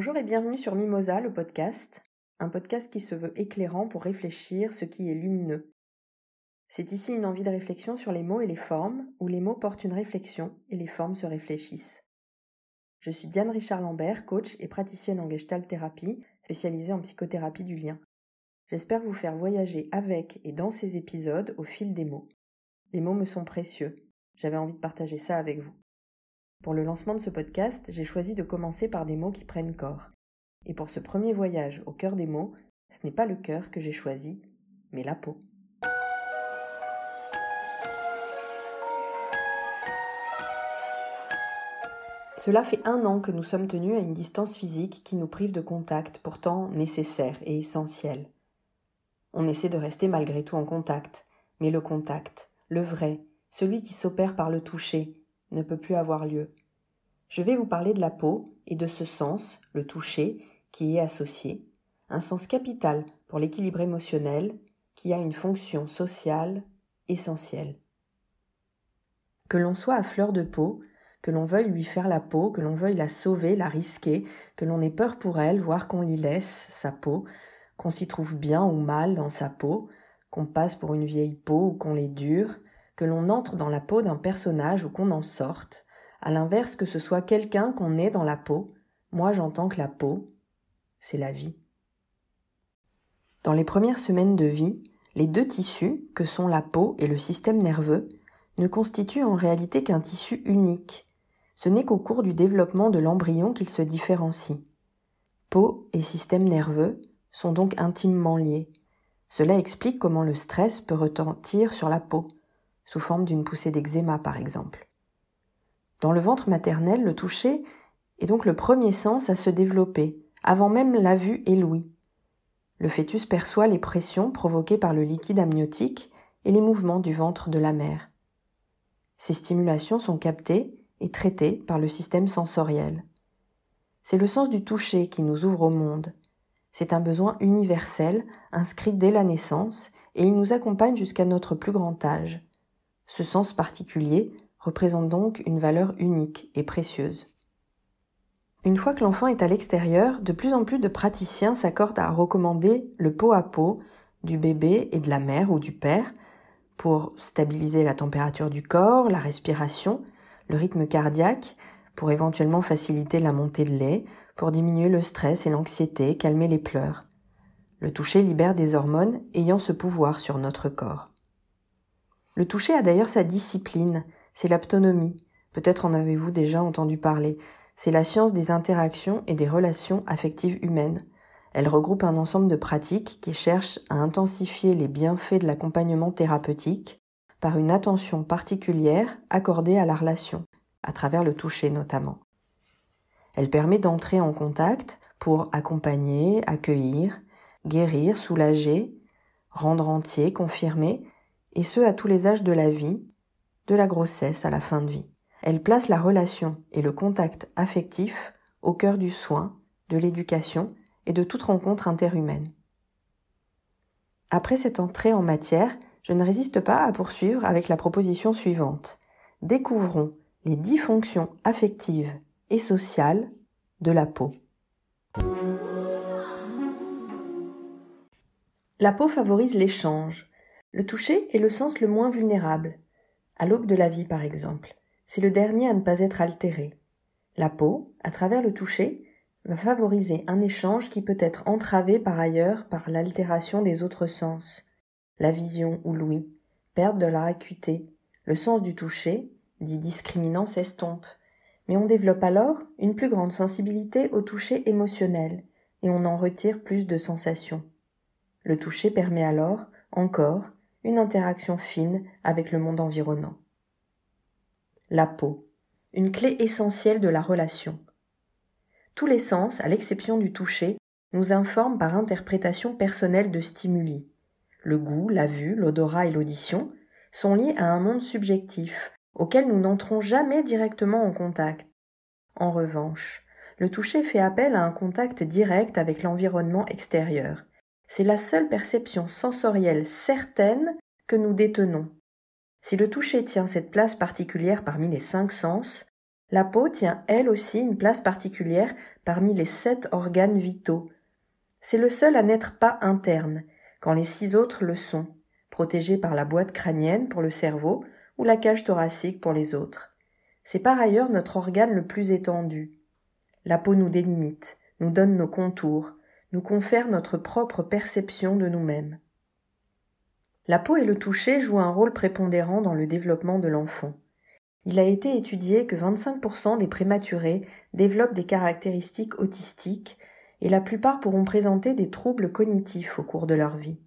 Bonjour et bienvenue sur Mimosa, le podcast, un podcast qui se veut éclairant pour réfléchir ce qui est lumineux. C'est ici une envie de réflexion sur les mots et les formes, où les mots portent une réflexion et les formes se réfléchissent. Je suis Diane Richard Lambert, coach et praticienne en gestalt thérapie, spécialisée en psychothérapie du lien. J'espère vous faire voyager avec et dans ces épisodes au fil des mots. Les mots me sont précieux. J'avais envie de partager ça avec vous. Pour le lancement de ce podcast, j'ai choisi de commencer par des mots qui prennent corps. Et pour ce premier voyage au cœur des mots, ce n'est pas le cœur que j'ai choisi, mais la peau. Cela fait un an que nous sommes tenus à une distance physique qui nous prive de contact, pourtant nécessaire et essentiel. On essaie de rester malgré tout en contact, mais le contact, le vrai, celui qui s'opère par le toucher, ne peut plus avoir lieu. Je vais vous parler de la peau et de ce sens, le toucher, qui est associé, un sens capital pour l'équilibre émotionnel, qui a une fonction sociale essentielle. Que l'on soit à fleur de peau, que l'on veuille lui faire la peau, que l'on veuille la sauver, la risquer, que l'on ait peur pour elle, voire qu'on l'y laisse, sa peau, qu'on s'y trouve bien ou mal dans sa peau, qu'on passe pour une vieille peau ou qu'on l'ait dure, que l'on entre dans la peau d'un personnage ou qu'on en sorte, à l'inverse que ce soit quelqu'un qu'on ait dans la peau, moi j'entends que la peau, c'est la vie. Dans les premières semaines de vie, les deux tissus, que sont la peau et le système nerveux, ne constituent en réalité qu'un tissu unique. Ce n'est qu'au cours du développement de l'embryon qu'ils se différencient. Peau et système nerveux sont donc intimement liés. Cela explique comment le stress peut retentir sur la peau, sous forme d'une poussée d'eczéma par exemple. Dans le ventre maternel, le toucher est donc le premier sens à se développer, avant même la vue et l'ouïe. Le fœtus perçoit les pressions provoquées par le liquide amniotique et les mouvements du ventre de la mère. Ces stimulations sont captées et traitées par le système sensoriel. C'est le sens du toucher qui nous ouvre au monde. C'est un besoin universel inscrit dès la naissance et il nous accompagne jusqu'à notre plus grand âge. Ce sens particulier représente donc une valeur unique et précieuse. Une fois que l'enfant est à l'extérieur, de plus en plus de praticiens s'accordent à recommander le pot à pot du bébé et de la mère ou du père pour stabiliser la température du corps, la respiration, le rythme cardiaque, pour éventuellement faciliter la montée de lait, pour diminuer le stress et l'anxiété, calmer les pleurs. Le toucher libère des hormones ayant ce pouvoir sur notre corps. Le toucher a d'ailleurs sa discipline, c'est l'aptonomie. Peut-être en avez-vous déjà entendu parler. C'est la science des interactions et des relations affectives humaines. Elle regroupe un ensemble de pratiques qui cherchent à intensifier les bienfaits de l'accompagnement thérapeutique par une attention particulière accordée à la relation, à travers le toucher notamment. Elle permet d'entrer en contact pour accompagner, accueillir, guérir, soulager, rendre entier, confirmer, et ce à tous les âges de la vie, de la grossesse à la fin de vie. Elle place la relation et le contact affectif au cœur du soin, de l'éducation et de toute rencontre interhumaine. Après cette entrée en matière, je ne résiste pas à poursuivre avec la proposition suivante. Découvrons les dix fonctions affectives et sociales de la peau. La peau favorise l'échange, le toucher est le sens le moins vulnérable. À l'aube de la vie, par exemple. C'est le dernier à ne pas être altéré. La peau, à travers le toucher, va favoriser un échange qui peut être entravé par ailleurs par l'altération des autres sens. La vision ou l'ouïe, perte de leur acuité. Le sens du toucher, dit discriminant, s'estompe. Mais on développe alors une plus grande sensibilité au toucher émotionnel, et on en retire plus de sensations. Le toucher permet alors, encore, une interaction fine avec le monde environnant. La peau, une clé essentielle de la relation. Tous les sens, à l'exception du toucher, nous informent par interprétation personnelle de stimuli. Le goût, la vue, l'odorat et l'audition sont liés à un monde subjectif, auquel nous n'entrons jamais directement en contact. En revanche, le toucher fait appel à un contact direct avec l'environnement extérieur. C'est la seule perception sensorielle certaine que nous détenons. Si le toucher tient cette place particulière parmi les cinq sens, La peau tient elle aussi une place particulière parmi les sept organes vitaux. C'est le seul à n'être pas interne, quand les six autres le sont, protégé par la boîte crânienne pour le cerveau ou la cage thoracique pour les autres. C'est par ailleurs notre organe le plus étendu. La peau nous délimite, nous donne nos contours, nous confère notre propre perception de nous-mêmes. La peau et le toucher jouent un rôle prépondérant dans le développement de l'enfant. Il a été étudié que 25% des prématurés développent des caractéristiques autistiques et la plupart pourront présenter des troubles cognitifs au cours de leur vie.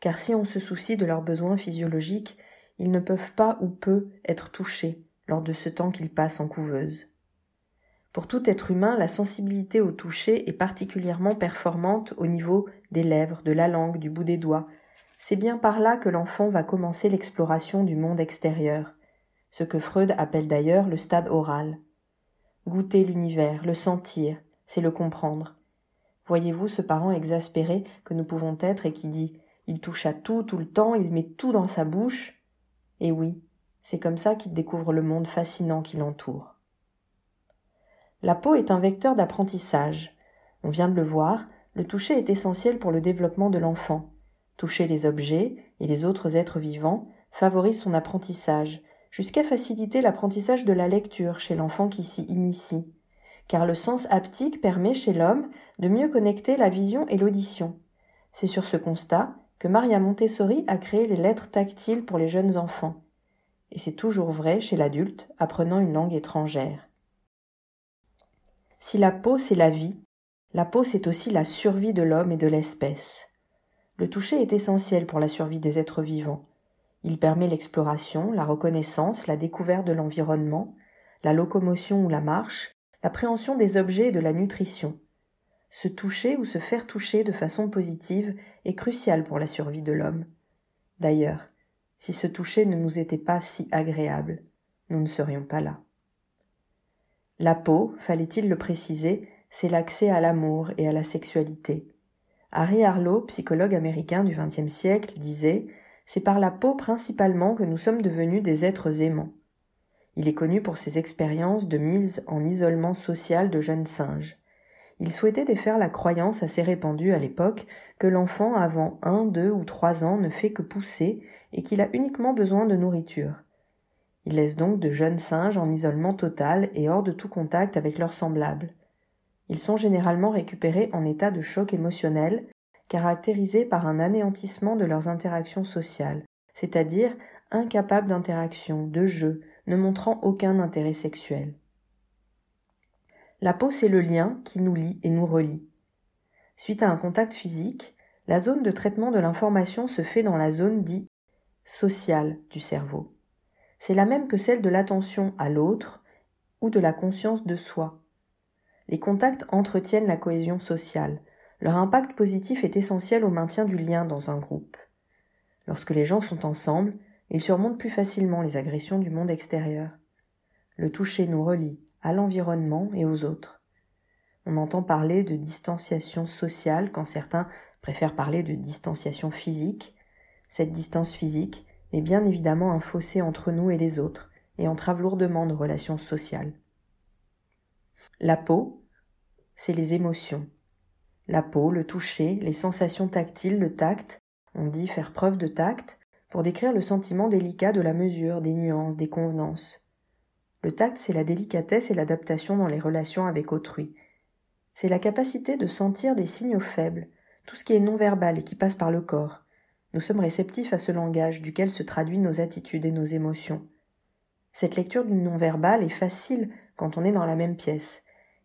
Car si on se soucie de leurs besoins physiologiques, ils ne peuvent pas ou peu être touchés lors de ce temps qu'ils passent en couveuse. Pour tout être humain, la sensibilité au toucher est particulièrement performante au niveau des lèvres, de la langue, du bout des doigts. C'est bien par là que l'enfant va commencer l'exploration du monde extérieur ce que Freud appelle d'ailleurs le stade oral. Goûter l'univers, le sentir, c'est le comprendre. Voyez-vous ce parent exaspéré que nous pouvons être et qui dit il touche à tout tout le temps, il met tout dans sa bouche. Et oui, c'est comme ça qu'il découvre le monde fascinant qui l'entoure. La peau est un vecteur d'apprentissage. On vient de le voir, le toucher est essentiel pour le développement de l'enfant. Toucher les objets et les autres êtres vivants favorise son apprentissage, jusqu'à faciliter l'apprentissage de la lecture chez l'enfant qui s'y initie, car le sens haptique permet chez l'homme de mieux connecter la vision et l'audition. C'est sur ce constat que Maria Montessori a créé les lettres tactiles pour les jeunes enfants. Et c'est toujours vrai chez l'adulte apprenant une langue étrangère. Si la peau c'est la vie, la peau c'est aussi la survie de l'homme et de l'espèce. Le toucher est essentiel pour la survie des êtres vivants. Il permet l'exploration, la reconnaissance, la découverte de l'environnement, la locomotion ou la marche, l'appréhension des objets et de la nutrition. Se toucher ou se faire toucher de façon positive est crucial pour la survie de l'homme. D'ailleurs, si ce toucher ne nous était pas si agréable, nous ne serions pas là. La peau, fallait-il le préciser, c'est l'accès à l'amour et à la sexualité. Harry Harlow, psychologue américain du XXe siècle, disait c'est par la peau principalement que nous sommes devenus des êtres aimants. Il est connu pour ses expériences de mise en isolement social de jeunes singes. Il souhaitait défaire la croyance assez répandue à l'époque que l'enfant avant un, deux ou trois ans ne fait que pousser et qu'il a uniquement besoin de nourriture. Il laisse donc de jeunes singes en isolement total et hors de tout contact avec leurs semblables. Ils sont généralement récupérés en état de choc émotionnel caractérisés par un anéantissement de leurs interactions sociales, c'est-à-dire incapables d'interaction, de jeu, ne montrant aucun intérêt sexuel. La peau, c'est le lien qui nous lie et nous relie. Suite à un contact physique, la zone de traitement de l'information se fait dans la zone dite sociale du cerveau. C'est la même que celle de l'attention à l'autre ou de la conscience de soi. Les contacts entretiennent la cohésion sociale, leur impact positif est essentiel au maintien du lien dans un groupe. Lorsque les gens sont ensemble, ils surmontent plus facilement les agressions du monde extérieur. Le toucher nous relie à l'environnement et aux autres. On entend parler de distanciation sociale quand certains préfèrent parler de distanciation physique. Cette distance physique est bien évidemment un fossé entre nous et les autres et entrave lourdement nos relations sociales. La peau, c'est les émotions, la peau, le toucher, les sensations tactiles, le tact, on dit faire preuve de tact, pour décrire le sentiment délicat de la mesure, des nuances, des convenances. Le tact, c'est la délicatesse et l'adaptation dans les relations avec autrui. C'est la capacité de sentir des signaux faibles, tout ce qui est non verbal et qui passe par le corps. Nous sommes réceptifs à ce langage duquel se traduisent nos attitudes et nos émotions. Cette lecture du non-verbal est facile quand on est dans la même pièce,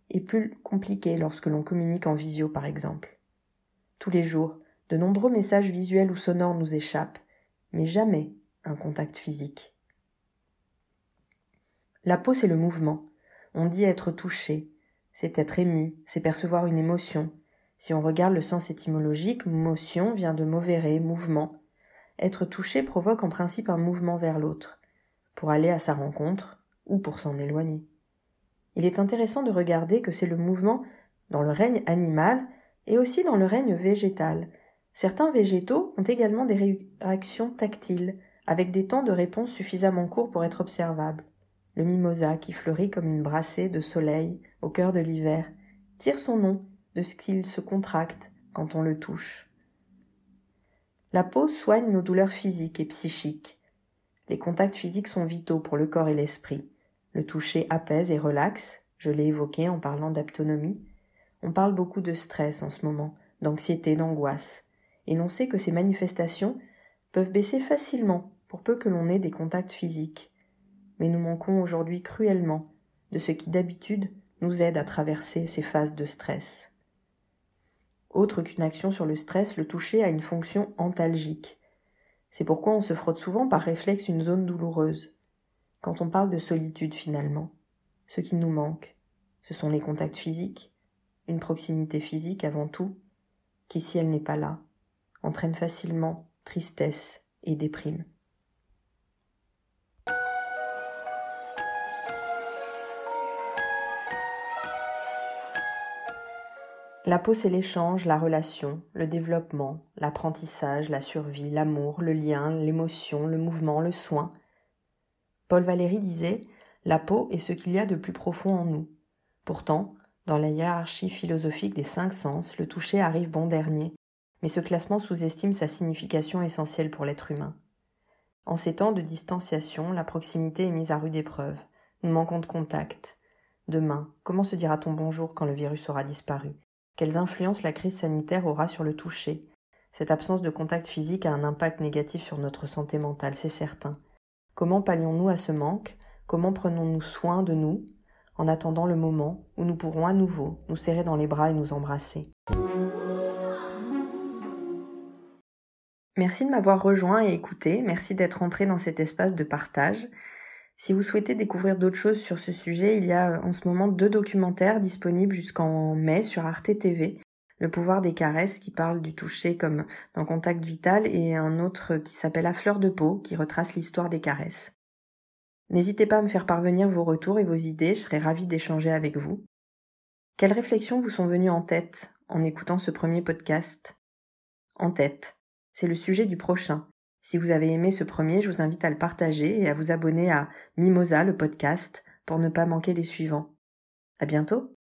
est plus compliqué lorsque l'on communique en visio par exemple. Tous les jours, de nombreux messages visuels ou sonores nous échappent, mais jamais un contact physique. La peau, c'est le mouvement. On dit être touché, c'est être ému, c'est percevoir une émotion. Si on regarde le sens étymologique, motion vient de movere, mouvement. Être touché provoque en principe un mouvement vers l'autre, pour aller à sa rencontre ou pour s'en éloigner il est intéressant de regarder que c'est le mouvement dans le règne animal et aussi dans le règne végétal. Certains végétaux ont également des réactions tactiles, avec des temps de réponse suffisamment courts pour être observables. le mimosa qui fleurit comme une brassée de soleil au cœur de l'hiver, tire son nom de ce qu'il se contracte quand on le touche. La peau soigne nos douleurs physiques et psychiques. Les contacts physiques sont vitaux pour le corps et l'esprit. Le toucher apaise et relaxe, je l'ai évoqué en parlant d'aptonomie. On parle beaucoup de stress en ce moment, d'anxiété, d'angoisse, et l'on sait que ces manifestations peuvent baisser facilement pour peu que l'on ait des contacts physiques. Mais nous manquons aujourd'hui cruellement de ce qui d'habitude nous aide à traverser ces phases de stress. Autre qu'une action sur le stress, le toucher a une fonction antalgique. C'est pourquoi on se frotte souvent par réflexe une zone douloureuse. Quand on parle de solitude finalement, ce qui nous manque, ce sont les contacts physiques, une proximité physique avant tout, qui si elle n'est pas là, entraîne facilement tristesse et déprime. La peau, c'est l'échange, la relation, le développement, l'apprentissage, la survie, l'amour, le lien, l'émotion, le mouvement, le soin. Paul Valéry disait La peau est ce qu'il y a de plus profond en nous. Pourtant, dans la hiérarchie philosophique des cinq sens, le toucher arrive bon dernier, mais ce classement sous-estime sa signification essentielle pour l'être humain. En ces temps de distanciation, la proximité est mise à rude épreuve. Nous manquons de contact. Demain, comment se dira-t-on bonjour quand le virus aura disparu? Quelles influences la crise sanitaire aura sur le toucher. Cette absence de contact physique a un impact négatif sur notre santé mentale, c'est certain. Comment pallions-nous à ce manque? Comment prenons-nous soin de nous? En attendant le moment où nous pourrons à nouveau nous serrer dans les bras et nous embrasser. Merci de m'avoir rejoint et écouté, merci d'être entré dans cet espace de partage. Si vous souhaitez découvrir d'autres choses sur ce sujet, il y a euh, en ce moment deux documentaires disponibles jusqu'en mai sur Arte TV. Le pouvoir des caresses qui parle du toucher comme d'un contact vital et un autre qui s'appelle À fleur de peau qui retrace l'histoire des caresses. N'hésitez pas à me faire parvenir vos retours et vos idées, je serai ravie d'échanger avec vous. Quelles réflexions vous sont venues en tête en écoutant ce premier podcast? En tête, c'est le sujet du prochain. Si vous avez aimé ce premier, je vous invite à le partager et à vous abonner à Mimosa, le podcast, pour ne pas manquer les suivants. À bientôt!